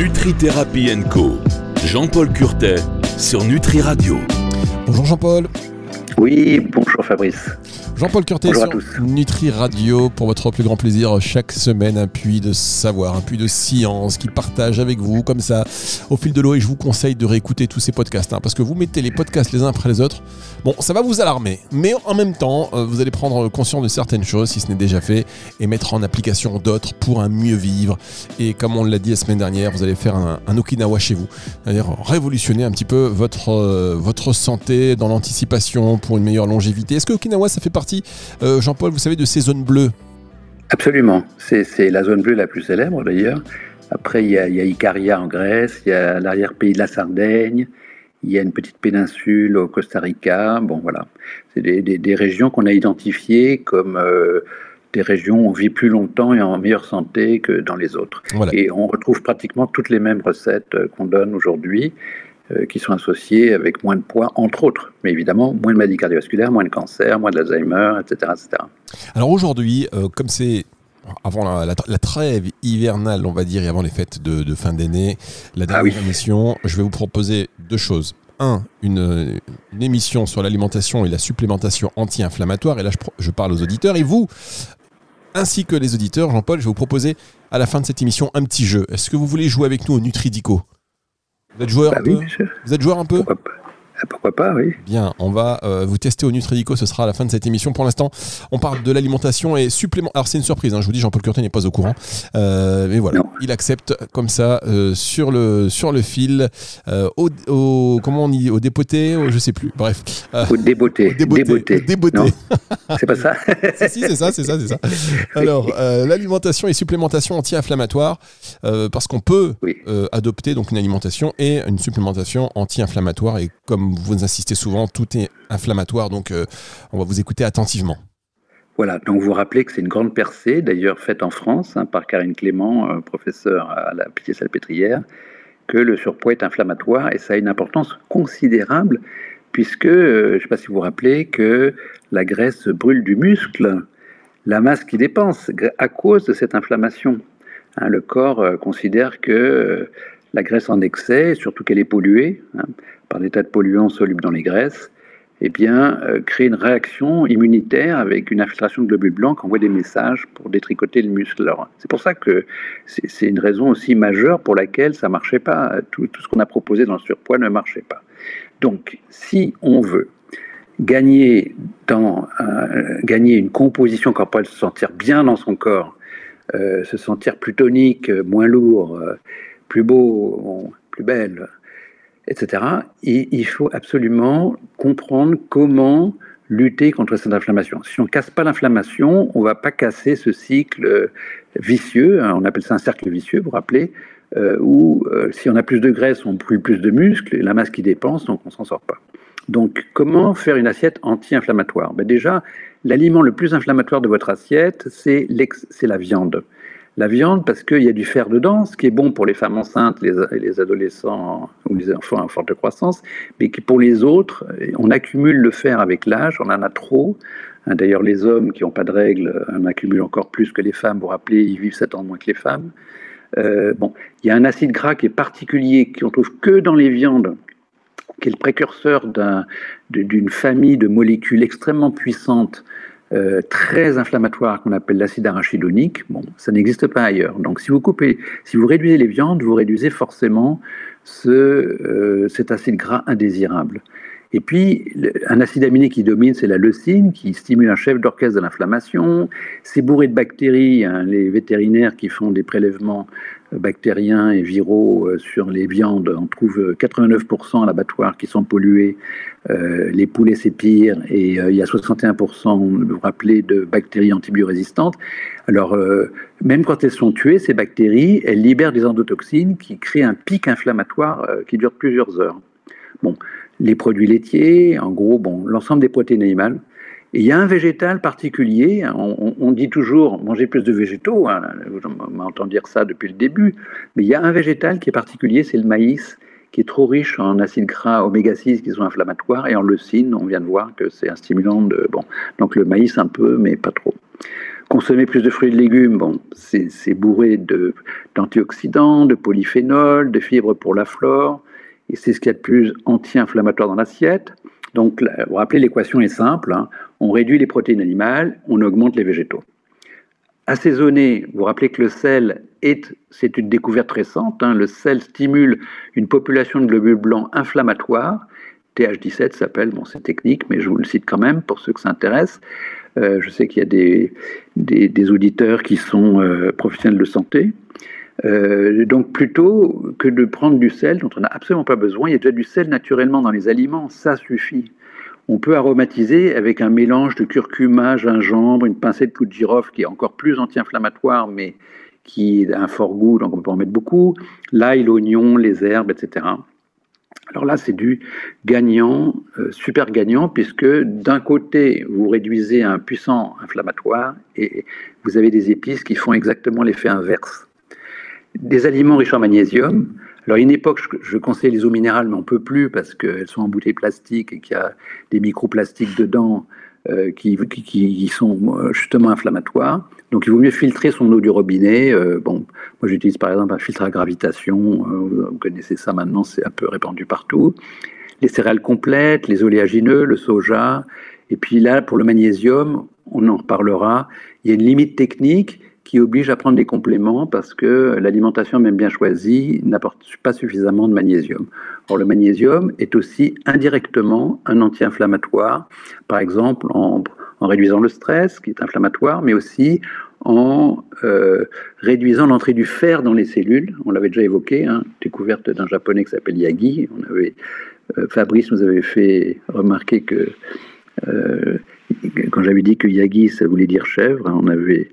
Nutri Co. Jean-Paul Curtet sur Nutri Radio. Bonjour Jean-Paul. Oui, bonjour Fabrice. Jean-Paul Curté sur Nutri Radio pour votre plus grand plaisir chaque semaine un puits de savoir, un puits de science qui partage avec vous comme ça au fil de l'eau et je vous conseille de réécouter tous ces podcasts hein, parce que vous mettez les podcasts les uns après les autres. Bon, ça va vous alarmer, mais en même temps, euh, vous allez prendre conscience de certaines choses si ce n'est déjà fait et mettre en application d'autres pour un mieux vivre. Et comme on l'a dit la semaine dernière, vous allez faire un, Okinawa chez vous, c'est-à-dire révolutionner un petit peu votre, euh, votre santé dans l'anticipation pour une meilleure longévité. Est-ce que Okinawa ça fait partie euh, Jean-Paul, vous savez, de ces zones bleues Absolument. C'est la zone bleue la plus célèbre d'ailleurs. Après, il y, a, Icaria en Grèce, il y a l'arrière-pays de la Sardaigne, il y a une petite péninsule au Costa Rica. Bon, voilà. C'est des, régions qu'on a identifiées comme euh, des régions où on vit plus longtemps et en meilleure santé que dans les autres. Et on retrouve pratiquement toutes les mêmes recettes euh, qu'on donne aujourd'hui. Euh, qui sont associés avec moins de poids, entre autres. Mais évidemment, moins de maladies cardiovasculaires, moins de cancer, moins d'Alzheimer, etc., etc. Alors aujourd'hui, euh, comme c'est avant la, trêve hivernale, on va dire, et avant les fêtes de, fin d'année, la ah dernière émission, je vais vous proposer deux choses. Un, une, émission sur l'alimentation et la supplémentation anti-inflammatoire. Et là, je, je, parle aux auditeurs. Et vous, ainsi que les auditeurs, Jean-Paul, je vais vous proposer à la fin de cette émission un petit jeu. Est-ce que vous voulez jouer avec nous au Nutridico? Vous êtes joueur bah un peu Vous êtes joueur un peu pourquoi pas, oui. Bien, on va euh, vous tester au Nutridico, ce sera à la fin de cette émission. Pour l'instant, on parle de l'alimentation et supplément. Alors c'est une surprise, hein, je vous dis, Jean-Paul Curtin n'est pas au courant. Euh, mais voilà, il accepte comme ça euh, sur, le, sur le fil, au, comment on dit, au dépoté, au, je sais plus, bref. au déboté. déboté. déboté. C'est pas ça Si, c'est ça, c'est ça, c'est ça. Alors, l'alimentation et supplémentation anti-inflammatoire, parce qu'on peut adopter donc une alimentation et une supplémentation anti-inflammatoire et comme vous insistez souvent, tout est inflammatoire, donc euh, on va vous écouter attentivement. Voilà, donc vous rappelez que c'est une grande percée, d'ailleurs faite en France hein, par Karine Clément, euh, professeure à la Pitié-Salpêtrière, que le surpoids est inflammatoire et ça a une importance considérable puisque, euh, je ne sais pas si vous vous rappelez, que la graisse brûle du muscle, la masse qui dépense à cause de cette inflammation. Hein, le corps considère que la graisse en excès, surtout qu'elle est polluée hein, par des tas de polluants solubles dans les graisses, eh bien, euh, crée une réaction immunitaire avec une infiltration de globules blancs qui envoie des messages pour détricoter le muscle. C'est pour ça que c'est une raison aussi majeure pour laquelle ça ne marchait pas. Tout, ce qu'on a proposé dans le surpoids ne marchait pas. Donc, si on veut gagner, dans, euh, gagner une composition corporelle, se sentir bien dans son corps, euh, se sentir plus tonique, moins lourd, plus beau, plus belle, etc. Et il faut absolument comprendre comment lutter contre cette inflammation. Si on ne casse pas l'inflammation, on ne va pas casser ce cycle vicieux, hein, on appelle ça un cercle vicieux, vous rappelez, euh, où euh, si on a plus de graisse, on brûle plus de muscles, la masse qui dépense, donc on s'en sort pas. Donc comment faire une assiette anti-inflammatoire? Ben Déjà, l'aliment le plus inflammatoire de votre assiette, c'est la viande la viande parce qu'il y a du fer dedans, ce qui est bon pour les femmes enceintes, les, les adolescents ou les enfants en forte croissance, mais qui pour les autres, on accumule le fer avec l'âge, on en a trop. Hein, d'ailleurs, les hommes qui n'ont pas de règles en accumulent encore plus que les femmes. Vous rappelez, ils vivent 7 ans moins que les femmes. Euh, bon, il y a un acide gras qui est particulier, qu'on trouve que dans les viandes, qui est le précurseur d'une famille de molécules extrêmement puissantes euh, très inflammatoire qu'on appelle l'acide arachidonique. Bon, ça n'existe pas ailleurs. Donc, si vous coupez, si vous réduisez les viandes, vous réduisez forcément ce, euh, cet acide gras indésirable. Et puis, un acide aminé qui domine, c'est la leucine, qui stimule un chef d'orchestre de l'inflammation. C'est bourré de bactéries. Hein, les vétérinaires qui font des prélèvements bactériens et viraux euh, sur les viandes. On trouve 89% à l'abattoir qui sont pollués. Euh, les poulets, c'est pire. Et euh, il y a 61%, vous vous rappelez, de bactéries antibiorésistantes. Alors, même quand elles sont tuées, ces bactéries, elles libèrent des endotoxines qui créent un pic inflammatoire qui dure plusieurs heures. Bon, les produits laitiers, en gros, bon, l'ensemble des protéines animales, il y a un végétal particulier, on, dit toujours manger plus de végétaux, hein, on m'entend dire ça depuis le début, mais il y a un végétal qui est particulier, c'est le maïs, qui est trop riche en acides gras oméga 6 qui sont inflammatoires, et en leucine, on vient de voir que c'est un stimulant de... Bon, donc le maïs un peu, mais pas trop. consommer plus de fruits et de légumes, bon, c'est bourré d'antioxydants, de, polyphénols, de fibres pour la flore, c'est ce qu'il y a de plus anti-inflammatoire dans l'assiette. Donc, vous rappelez, l'équation est simple. Hein. On réduit les protéines animales, on augmente les végétaux. Assaisonner, vous vous rappelez que le sel est, c'est une découverte récente. Hein. Le sel stimule une population de globules blancs inflammatoires. TH17 s'appelle, bon, c'est technique, mais je vous le cite quand même pour ceux que ça intéresse. Euh, je sais qu'il y a des, des, auditeurs qui sont euh, professionnels de santé. Euh, donc plutôt que de prendre du sel dont on n'a absolument pas besoin, il y a déjà du sel naturellement dans les aliments, ça suffit. On peut aromatiser avec un mélange de curcuma, gingembre, une pincée de clou de girofle qui est encore plus anti-inflammatoire, mais qui a un fort goût, donc on peut en mettre beaucoup. L'ail, l'oignon, les herbes, etc. Alors là, c'est du gagnant, euh, super gagnant, puisque d'un côté, vous réduisez un puissant inflammatoire et vous avez des épices qui font exactement l'effet inverse. Des aliments riches en magnésium. Alors, à une époque, je, conseille les eaux minérales, mais on ne peut plus parce qu'elles sont en bouteilles plastiques et qu'il y a des microplastiques dedans euh, qui, qui, sont euh, justement inflammatoires. Donc il vaut mieux filtrer son eau du robinet. Euh, bon, moi j'utilise par exemple un filtre à gravitation. vous connaissez ça maintenant, c'est un peu répandu partout. Les céréales complètes, les oléagineux, le soja. Et puis là, pour le magnésium, on en reparlera. Il y a une limite technique qui oblige à prendre des compléments parce que l'alimentation, même bien choisie, n'apporte pas suffisamment de magnésium. Or, le magnésium est aussi indirectement un anti-inflammatoire, par exemple en, réduisant le stress, qui est inflammatoire, mais aussi en euh, réduisant l'entrée du fer dans les cellules. On l'avait déjà évoqué, hein, découverte d'un japonais qui s'appelle Yagi. On avait, euh, Fabrice nous avait fait remarquer que euh, quand j'avais dit que Yagi, ça voulait dire chèvre, on avait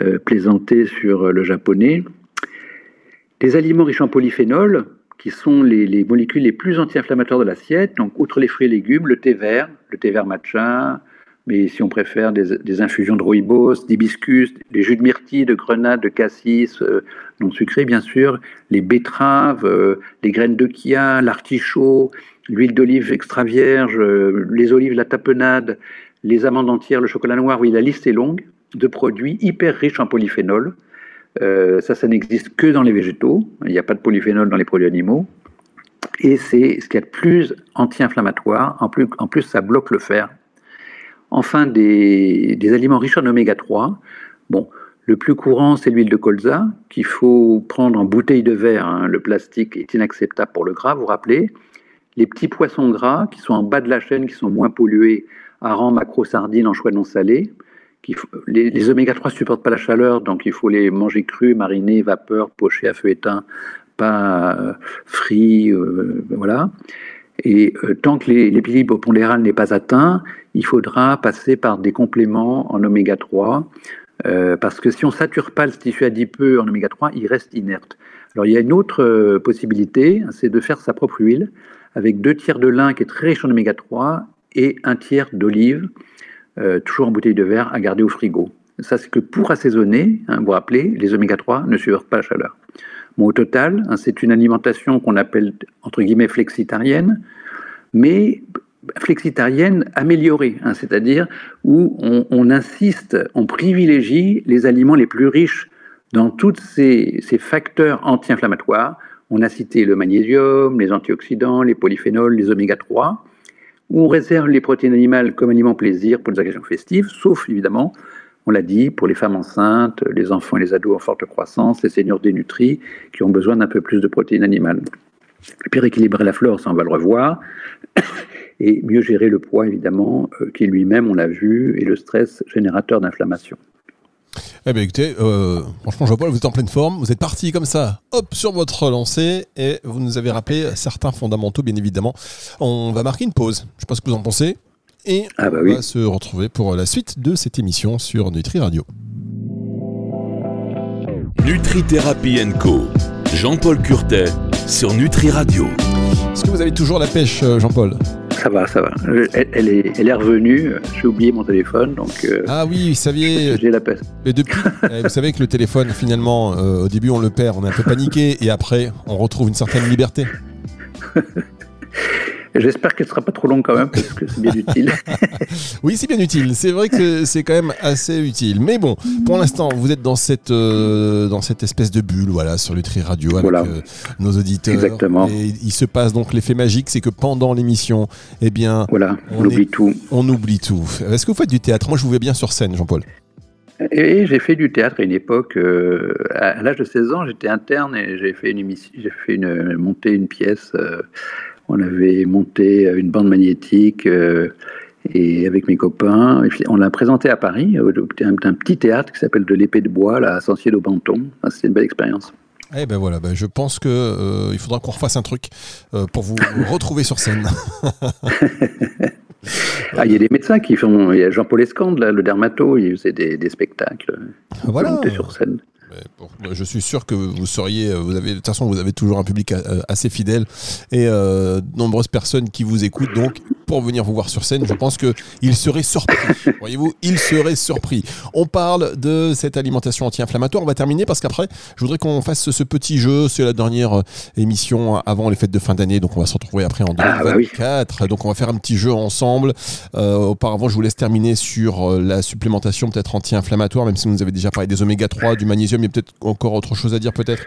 euh, plaisanter sur le japonais. Les aliments riches en polyphénol, qui sont les, molécules les plus anti-inflammatoires de l'assiette, donc outre les fruits et légumes, le thé vert, le thé vert matcha, mais si on préfère des, infusions de rooibos, d'hibiscus, des jus de myrtille, de grenade, de cassis, euh, non sucrés bien sûr, les betteraves, euh, les graines de chia, l'artichaut, l'huile d'olive extra vierge, les olives, la tapenade, les amandes entières, le chocolat noir, oui, la liste est longue de produits hyper riches en polyphénol. Euh, ça, ça n'existe que dans les végétaux. Il n'y a pas de polyphénol dans les produits animaux. Et c'est ce qui est le plus anti-inflammatoire. En plus, en plus, ça bloque le fer. Enfin, des, aliments riches en oméga 3. Bon, le plus courant, c'est l'huile de colza, qu'il faut prendre en bouteille de verre. Hein. Le plastique est inacceptable pour le gras, vous vous rappelez. Les petits poissons gras, qui sont en bas de la chaîne, qui sont moins pollués, harengs, macro, sardines, anchois non salés les, oméga 3 ne supportent pas la chaleur, donc il faut les manger crus, marinés, vapeur, pochés à feu éteint, pas euh, frits, euh, voilà. Et euh, tant que l'équilibre pondéral n'est pas atteint, il faudra passer par des compléments en oméga 3, parce que si on ne sature pas le tissu adipeux en oméga 3, il reste inerte. Alors il y a une autre possibilité, c'est de faire sa propre huile, avec deux tiers de lin qui est très riche en oméga 3 et un tiers d'olive euh, toujours en bouteille de verre, à garder au frigo. Ça, c'est que pour assaisonner, hein, vous rappelez, les oméga 3 ne supportent pas la chaleur. Au total, hein, c'est une alimentation qu'on appelle entre guillemets flexitarienne, mais flexitarienne améliorée, hein, c'est-à-dire où on, insiste, on privilégie les aliments les plus riches dans tous ces, ces facteurs anti-inflammatoires. On a cité le magnésium, les antioxydants, les polyphénols, les oméga 3 on réserve les protéines animales comme aliments plaisir pour les occasions festives, sauf évidemment, on l'a dit, pour les femmes enceintes, les enfants et les ados en forte croissance, les seniors dénutris qui ont besoin d'un peu plus de protéines animales. Et puis rééquilibrer la flore, ça on va le revoir, et mieux gérer le poids évidemment, euh, qui lui-même, on l'a vu, est le stress générateur d'inflammation. Eh bien écoutez, euh, franchement Jean-Paul, vous êtes en pleine forme, vous êtes parti comme ça, hop, sur votre lancée, et vous nous avez rappelé certains fondamentaux, bien évidemment. On va marquer une pause, je ne sais pas ce que vous en pensez, et ah bah on va se retrouver pour la suite de cette émission sur Nutri Radio. Nutri Thérapie Co. Jean-Paul Curtet sur Nutri Radio. Est-ce que vous avez toujours la pêche, euh, Jean-Paul? Ça va, ça va. Elle, est, elle est revenue. J'ai oublié mon téléphone, donc. Euh, ah oui, vous saviez. J'ai la peste. Et depuis, eh, vous savez que le téléphone, finalement, euh, au début, on le perd, on est un peu paniqué, et après, on retrouve une certaine liberté. J'espère qu'elle ne sera pas trop longue quand même, parce que c'est bien utile. oui, c'est bien utile. C'est vrai que c'est quand même assez utile. Mais bon, pour l'instant, vous êtes dans cette, euh, dans cette espèce de bulle voilà, sur Nutri Radio avec euh, nos auditeurs. Exactement. Et il se passe donc l'effet magique, c'est que pendant l'émission, eh bien, voilà, on, oublie tout. On oublie tout. Est-ce que vous faites du théâtre? Moi, je vous vois bien sur scène, Jean-Paul. Et j'ai fait du théâtre à une époque. Euh, à l'âge de 16 ans, j'étais interne et j'ai fait une j'ai fait une monté une pièce. Euh, on avait monté une bande magnétique euh, et avec mes copains, on l'a présenté à Paris, un, un petit théâtre qui s'appelle de l'épée de bois, là, à Sancier-d'Aubenton. C'était une belle expérience. Eh ben voilà, ben je pense que il faudra qu'on refasse un truc pour vous retrouver sur scène. Ah, il y a des médecins qui font. Il y a Jean-Paul Escande, le dermato, il faisait des, des spectacles. Voilà. sur scène. Je suis sûr que vous seriez, euh, vous avez, de toute façon, vous avez toujours un public euh, assez fidèle et euh, nombreuses personnes qui vous écoutent. Donc, pour venir vous voir sur scène, je pense que il serait surpris. Voyez-vous, il serait surpris. On parle de cette alimentation anti-inflammatoire. On va terminer parce qu'après, je voudrais qu'on fasse ce petit jeu. C'est la dernière émission avant les fêtes de fin d'année, donc on va se retrouver après en 2024. Ah, bah donc, on va faire un petit jeu ensemble. auparavant, je vous laisse terminer sur la supplémentation peut-être anti-inflammatoire, même si vous nous avez déjà parlé des oméga 3, du magnésium a peut-être encore autre chose à dire peut-être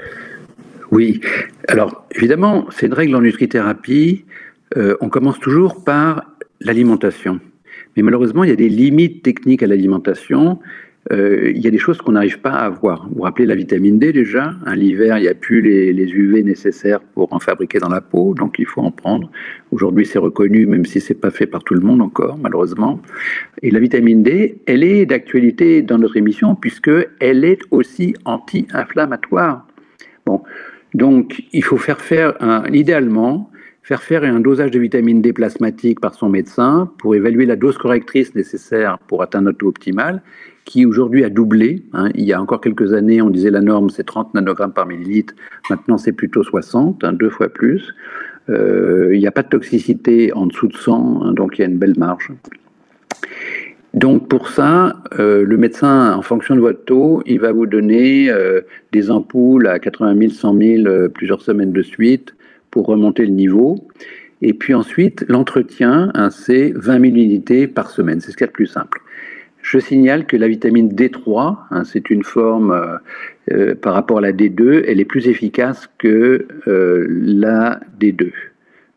Oui. Alors, évidemment, c'est une règle en nutrithérapie. Euh, on commence toujours par l'alimentation. Mais malheureusement, il y a des limites techniques à l'alimentation euh, il y a des choses qu'on n'arrive pas à avoir. Vous vous rappelez la vitamine D déjà? L'hiver, il n'y a plus les, UV nécessaires pour en fabriquer dans la peau, donc il faut en prendre. Aujourd'hui, c'est reconnu, même si c'est pas fait par tout le monde encore, malheureusement. Et la vitamine D, elle est d'actualité dans notre émission, puisqu'elle est aussi anti-inflammatoire. Bon, donc il faut faire faire, idéalement, faire faire un dosage de vitamine D plasmatique par son médecin pour évaluer la dose correctrice nécessaire pour atteindre notre taux optimal qui aujourd'hui a doublé. Hein. Il y a encore quelques années, on disait la norme c'est 30 nanogrammes par millilitre. Maintenant, c'est plutôt 60, hein, deux fois plus. Euh, il n'y a pas de toxicité en dessous de 100, hein, donc il y a une belle marge. Donc pour ça, euh, le médecin, en fonction de votre taux, il va vous donner euh, des ampoules à 80 000, 100 000 plusieurs semaines de suite pour remonter le niveau. Et puis ensuite, l'entretien, c'est 20 000 unités par semaine. C'est ce qu'il y a de plus simple. Je signale que la vitamine D3, hein, c'est une forme euh, euh, par rapport à la D2, elle est plus efficace que euh, la D2.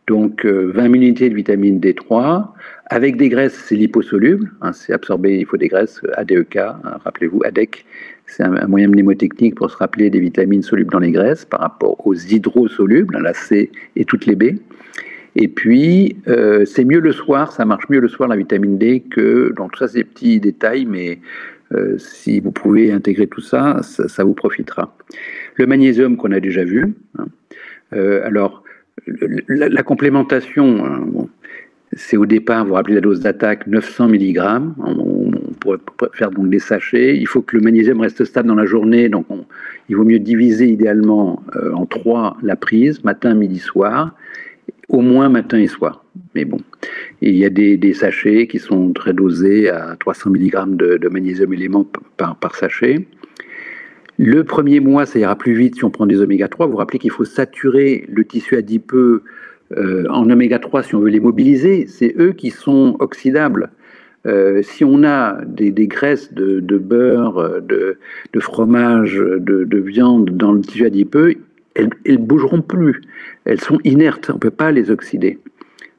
Donc 20 unités de vitamine D3, avec des graisses, c'est liposoluble, hein, c'est absorbé, il faut des graisses ADEK, hein, rappelez-vous, ADEC, c'est un, moyen mnémotechnique pour se rappeler des vitamines solubles dans les graisses par rapport aux hydrosolubles, la C et toutes les B. Et puis, euh, c'est mieux le soir, ça marche mieux le soir la vitamine D que. Donc, ça, c'est petits détails, mais euh, si vous pouvez intégrer tout ça, ça, vous profitera. Le magnésium qu'on a déjà vu. Hein. Euh, alors, la, complémentation, hein, c'est au départ, vous, vous rappelez la dose d'attaque, 900 mg. On, pourrait faire donc des sachets. Il faut que le magnésium reste stable dans la journée, donc il vaut mieux diviser idéalement en trois la prise, matin, midi, soir au moins matin et soir. Mais bon, il y a des, sachets qui sont très dosés à 300 mg de, magnésium élément par, sachet. Le premier mois, ça ira plus vite si on prend des oméga 3. Vous vous rappelez qu'il faut saturer le tissu adipeux euh, en oméga 3 si on veut les mobiliser. C'est eux qui sont oxydables. Euh, si on a des, graisses de, beurre, de, fromage, de, viande dans le tissu adipeux, elles ne bougeront plus. Elles sont inertes, on ne peut pas les oxyder.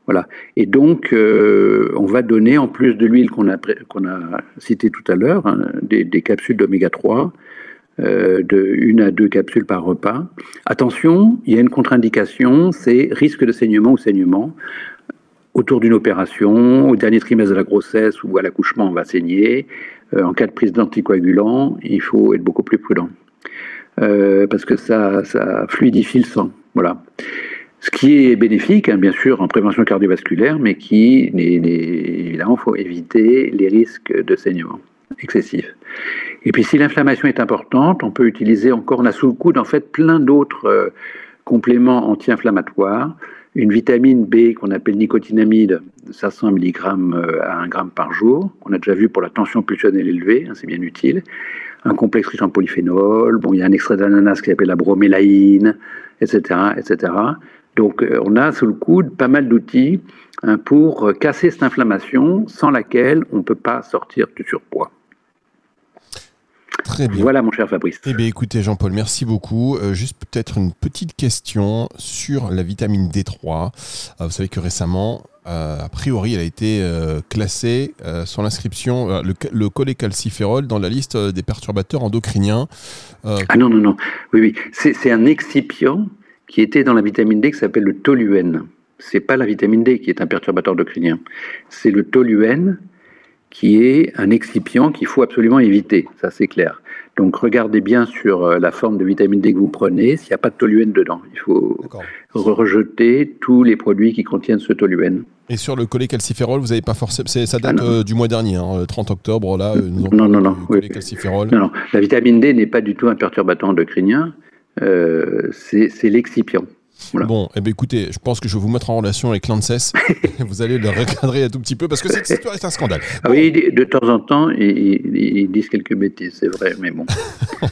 Voilà. Et donc, euh, on va donner, en plus de l'huile qu'on a, qu'on a cité tout à l'heure, hein, des, capsules d'oméga 3, euh, de une à deux capsules par repas. Attention, il y a une contre-indication, c'est risque de saignement ou saignement. Autour d'une opération, au dernier trimestre de la grossesse ou à l'accouchement, on va saigner. Euh, en cas de prise d'anticoagulants, il faut être beaucoup plus prudent. Euh, parce que ça, fluidifie le sang. Voilà. Ce qui est bénéfique, hein, bien sûr, en prévention cardiovasculaire, mais qui, évidemment, il faut éviter les risques de saignement excessif. Et puis, si l'inflammation est importante, on peut utiliser encore, on a sous le coude, en fait, plein d'autres euh, compléments anti-inflammatoires. Une vitamine B qu'on appelle nicotinamide, 500 mg euh, à 1 g par jour, qu'on a déjà vu pour la tension pulsionnelle élevée, hein, c'est bien utile un complexe riche en polyphénol, bon, il y a un extrait d'ananas qui s'appelle la bromélaïne, etc., etc. Donc on a sous le coude pas mal d'outils hein, pour casser cette inflammation sans laquelle on ne peut pas sortir du surpoids. Très bien. Voilà, mon cher Fabrice. Eh bien, écoutez, Jean-Paul, merci beaucoup. Euh, juste peut-être une petite question sur la vitamine D3. Euh, vous savez que récemment, euh, a priori, elle a été classée sur l'inscription, le, le cholécalciférol dans la liste des perturbateurs endocriniens. Ah non, non, non. Oui, oui. C'est un excipient qui était dans la vitamine D qui s'appelle le toluène. C'est pas la vitamine D qui est un perturbateur endocrinien. C'est le toluène qui est un excipient qu'il faut absolument éviter, ça c'est clair. Donc regardez bien sur euh, la forme de vitamine D que vous prenez, s'il n'y a pas de toluène dedans. Il faut rejeter tous les produits qui contiennent ce toluène. Et sur le cholécalciférol, vous n'avez pas forcément. Ça date ah euh, du mois dernier, hein, le 30 octobre, là. non, non, non. Non, non. La vitamine D n'est pas du tout un perturbateur endocrinien, euh, c'est l'excipient. Bon, eh bien, écoutez, je pense que je vais vous mettre en relation avec l'ANSES. vous allez le recadrer un tout petit peu parce que cette histoire est un scandale. Ah oui, de temps en temps, ils, disent quelques bêtises, c'est vrai, mais bon.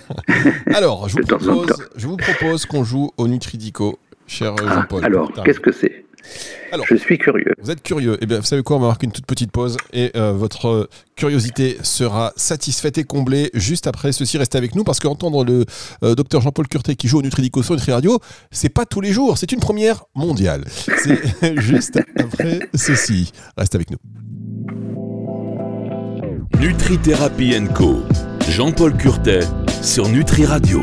alors, je vous, propose, je vous propose qu'on joue au Nutridico, cher ah, Jean-Paul. alors, qu'est-ce que c'est? Alors, je suis curieux. Vous êtes curieux. Eh bien, vous savez quoi On va marquer une toute petite pause et euh, votre curiosité sera satisfaite et comblée juste après ceci. Restez avec nous parce qu'entendre le euh, docteur Jean-Paul Curté qui joue au Nutridico sur Nutri Radio, c'est pas tous les jours. C'est une première mondiale. C'est juste après ceci. Restez avec nous. Nutri Thérapie Co. Jean-Paul Curtet sur Nutri Radio.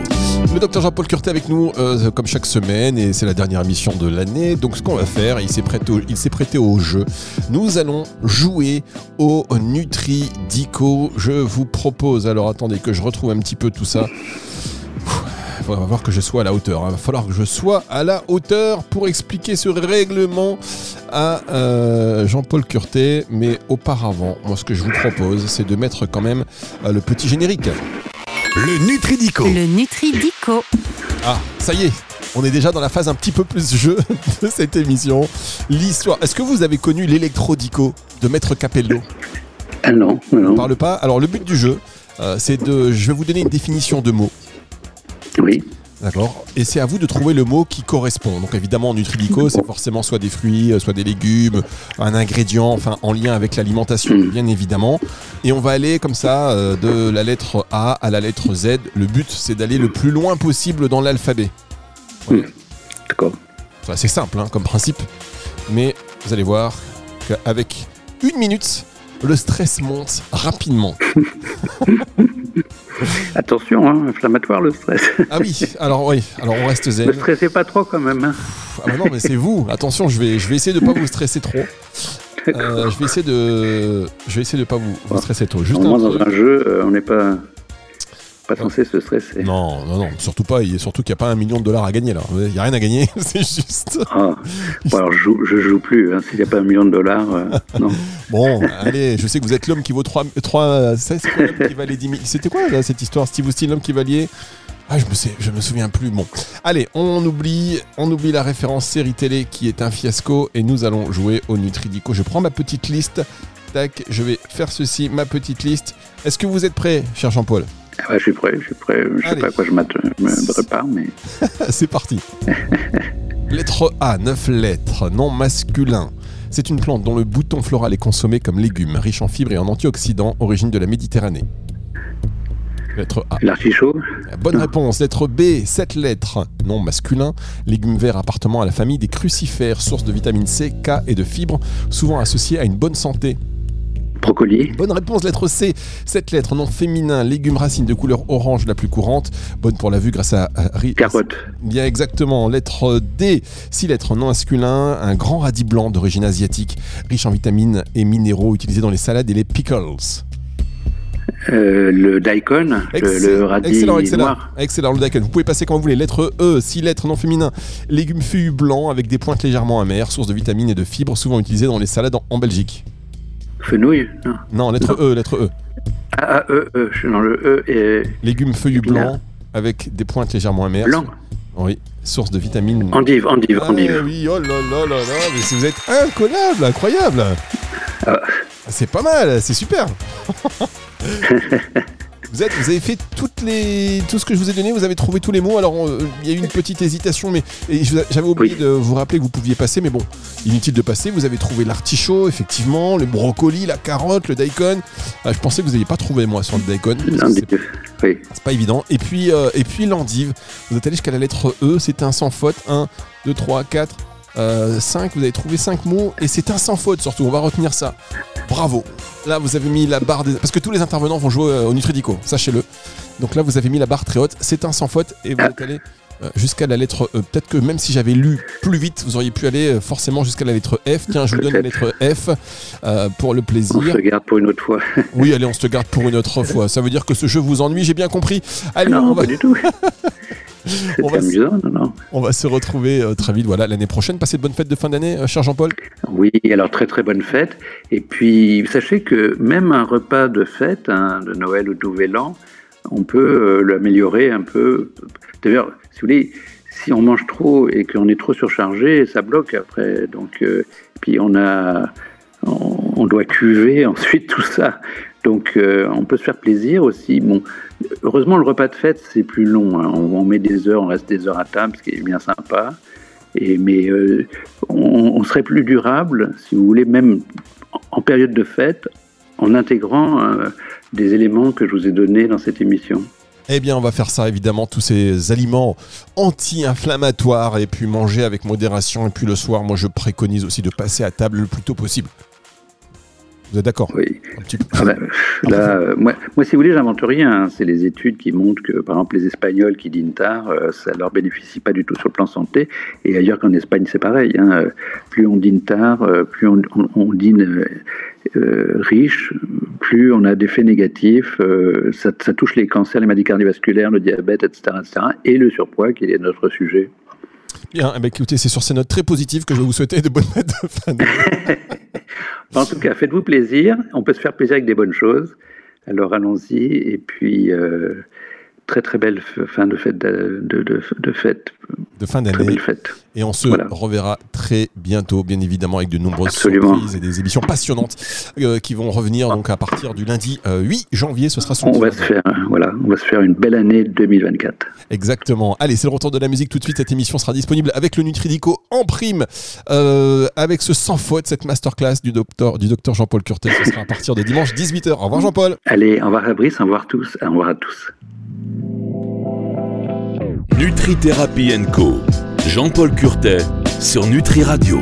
Le docteur Jean-Paul Curtet avec nous, euh, comme chaque semaine, et c'est la dernière émission de l'année. Donc, ce qu'on va faire, il s'est prêté, au, prêté au jeu. Nous allons jouer au Nutri Dico. Je vous propose, alors attendez que je retrouve un petit peu tout ça. Va falloir que je sois à la hauteur. Il va falloir que je sois à la hauteur pour expliquer ce règlement à euh, Jean-Paul Curtet. Mais auparavant, moi, ce que je vous propose, c'est de mettre quand même euh, le petit générique. Le Nutridico. Le Nutridico. Ah, ça y est, on est déjà dans la phase un petit peu plus jeu de cette émission. L'histoire. Est-ce que vous avez connu l'électrodico de Maître Capello? Ah non, non. On parle pas. Alors le but du jeu, euh, c'est de. Je vais vous donner une définition de mots. Oui. D'accord. Et c'est à vous de trouver le mot qui correspond. Donc évidemment, Nutridico, c'est forcément soit des fruits, euh, soit des légumes, un ingrédient, enfin en lien avec l'alimentation, mm. bien évidemment. Et on va aller comme ça euh, de la lettre A à la lettre Z. Le but, c'est d'aller le plus loin possible dans l'alphabet. Mm. D'accord. C'est simple hein, comme principe. Mais vous allez voir qu'avec une minute, le stress monte rapidement. Attention, hein, inflammatoire le stress. ah oui, alors oui, alors on reste zen. Ne stressez pas trop quand même. Hein. Ah bah non, mais c'est vous. Attention, je vais, je vais essayer de ne pas vous stresser trop. Euh, je vais essayer de, je vais essayer de pas vous, stresser trop. Juste dans un jeu, euh, on n'est pas pas censé se stresser. Non, non, non, surtout pas. Surtout qu'il n'y a pas un million de dollars à gagner là. Il n'y a rien à gagner, c'est juste. Ah. Bon, alors je joue, joue plus. Hein. S'il n'y a pas un million de dollars, euh, non. Bon, allez, je sais que vous êtes l'homme qui vaut 3. 3 c'est qui valait 10 000. C'était quoi là, cette histoire? Steve Austin, l'homme qui valait. Ah, je me, sais, je me souviens plus. Bon, allez, on oublie, on oublie la référence série télé qui est un fiasco et nous allons jouer au Nutridico. Je prends ma petite liste. Tac, je vais faire ceci, ma petite liste. Est-ce que vous êtes prêt, cher Jean-Paul? Je suis prêt, je suis prêt. Je sais pas à quoi je me prépare, mais. C'est parti. Lettre A, 9 lettres, nom masculin. C'est une plante dont le bouton floral est consommé comme légume, riche en fibres et en antioxydants, origine de la Méditerranée. Lettre A. L'artichaut Bonne réponse. Lettre B, 7 lettres. Nom masculin. Légume vert appartenant à la famille des crucifères, source de vitamine C, K et de fibres, souvent associée à une bonne santé. Bonne réponse, lettre C. Cette lettre, nom féminin, légume racine de couleur orange la plus courante. Bonne pour la vue grâce à. Carotte. Bien exactement. Lettre D. Six lettres, nom masculin, un grand radis blanc d'origine asiatique, riche en vitamines et minéraux, utilisé dans les salades et les pickles. Euh, le daikon, le, radis excellent, excellent, Excellent, le daikon. Vous pouvez passer quand vous voulez. Lettre E, six lettres non féminin. Légumes feuillus blancs avec des pointes légèrement amères, source de vitamines et de fibres, souvent utilisées dans les salades en Belgique. Fenouil Non. Non, lettre E, lettre E. Ah, ah, E, E. Je suis dans le E et. Légumes feuillus blancs avec des pointes légèrement amères. Blanc Oui, source de vitamines. Endive, endive, ah, endive. oui, oh là là là là, mais vous êtes incollable, incroyable. Ah. C'est pas mal, c'est super. Vous, êtes, vous avez fait toutes les, tout ce que je vous ai donné, vous avez trouvé tous les mots. Alors, euh, il y a eu une petite hésitation, mais j'avais oublié de vous rappeler que vous pouviez passer, mais bon, inutile de passer. Vous avez trouvé l'artichaut, effectivement, le brocoli, la carotte, le daikon. Ah, je pensais que vous n'alliez pas trouvé moi sur le daikon. C'est pas évident. Et puis, euh, et puis l'endive. Vous êtes allé jusqu'à la lettre E, c'est un sans faute. 1, 2, 3, 4, 5. Vous avez trouvé 5 mots et c'est un sans faute surtout. On va retenir ça. Bravo. Là, vous avez mis la barre des... Parce que tous les intervenants vont jouer euh, au Nutridico, sachez-le. Donc là, vous avez mis la barre très haute. C'est un sans faute et vous êtes allé euh, jusqu'à la lettre E. Peut-être que même si j'avais lu plus vite, vous auriez pu aller euh, forcément jusqu'à la lettre F. Tiens, je vous donne la lettre F pour le plaisir. On se garde pour une autre fois. oui, allez, on se garde pour une autre fois. Ça veut dire que ce jeu vous ennuie, j'ai bien compris. Allez, non, on va... pas du tout. on va, amusant, non, non. on va se retrouver très vite voilà, l'année prochaine. Passez de bonnes fêtes de fin d'année, cher Jean-Paul. Oui, alors très très bonne fête. Et puis, sachez que même un repas de fête, hein, de Noël ou de Nouvel An, on peut l'améliorer un peu. D'ailleurs, si vous voulez, si on mange trop et qu'on est trop surchargé, ça bloque après. Donc, euh, puis on a, on, doit cuver ensuite tout ça. Donc, euh, on peut se faire plaisir aussi. Bon, heureusement, le repas de fête c'est plus long. Hein. On, met des heures, on reste des heures à table, ce qui est bien sympa. Et, mais euh, on, serait plus durable, si vous voulez, même en période de fête, en intégrant des éléments que je vous ai donnés dans cette émission. Eh bien, on va faire ça évidemment, tous ces aliments anti-inflammatoires et puis manger avec modération. Et puis le soir, moi je préconise aussi de passer à table le plus tôt possible. Vous êtes d'accord Oui. Ah ben, là, euh, moi, si vous voulez, j'invente rien. Hein. C'est les études qui montrent que, par exemple, les Espagnols qui dînent tard, euh, ça leur bénéficie pas du tout sur le plan santé. Et ailleurs qu'en Espagne, c'est pareil. Hein. Plus on dîne tard, euh, plus on, dîne riche, plus on a d'effets négatifs. Ça, touche les cancers, les maladies cardiovasculaires, le diabète, etc., etc. Et le surpoids, qui est notre sujet. Bien, eh ben, écoutez, c'est sur ces notes très positives que je vais vous souhaiter de bonnes fêtes de fin d'année. en tout cas, faites-vous plaisir. On peut se faire plaisir avec des bonnes choses. Alors allons-y. Et puis, euh, très très belle fin de fête de, de, de, fête. De fin d'année. Et on se reverra très bientôt, bien évidemment, avec de nombreuses surprises et des émissions passionnantes euh, qui vont revenir donc à partir du lundi 8 euh, janvier. Ce sera son. On va se faire, voilà, on va se faire une belle année 2024. Exactement. Allez, c'est le retour de la musique tout de suite. Cette émission sera disponible avec le Nutridico en prime, euh, avec ce sans faute, cette masterclass du docteur, du docteur Jean-Paul Curtet. Ce sera à partir de dimanche 18h. Au revoir Jean-Paul. Allez, au revoir Fabrice, au revoir tous, au revoir à tous. Nutri Thérapie Co. Jean-Paul Curtet sur Nutri Radio.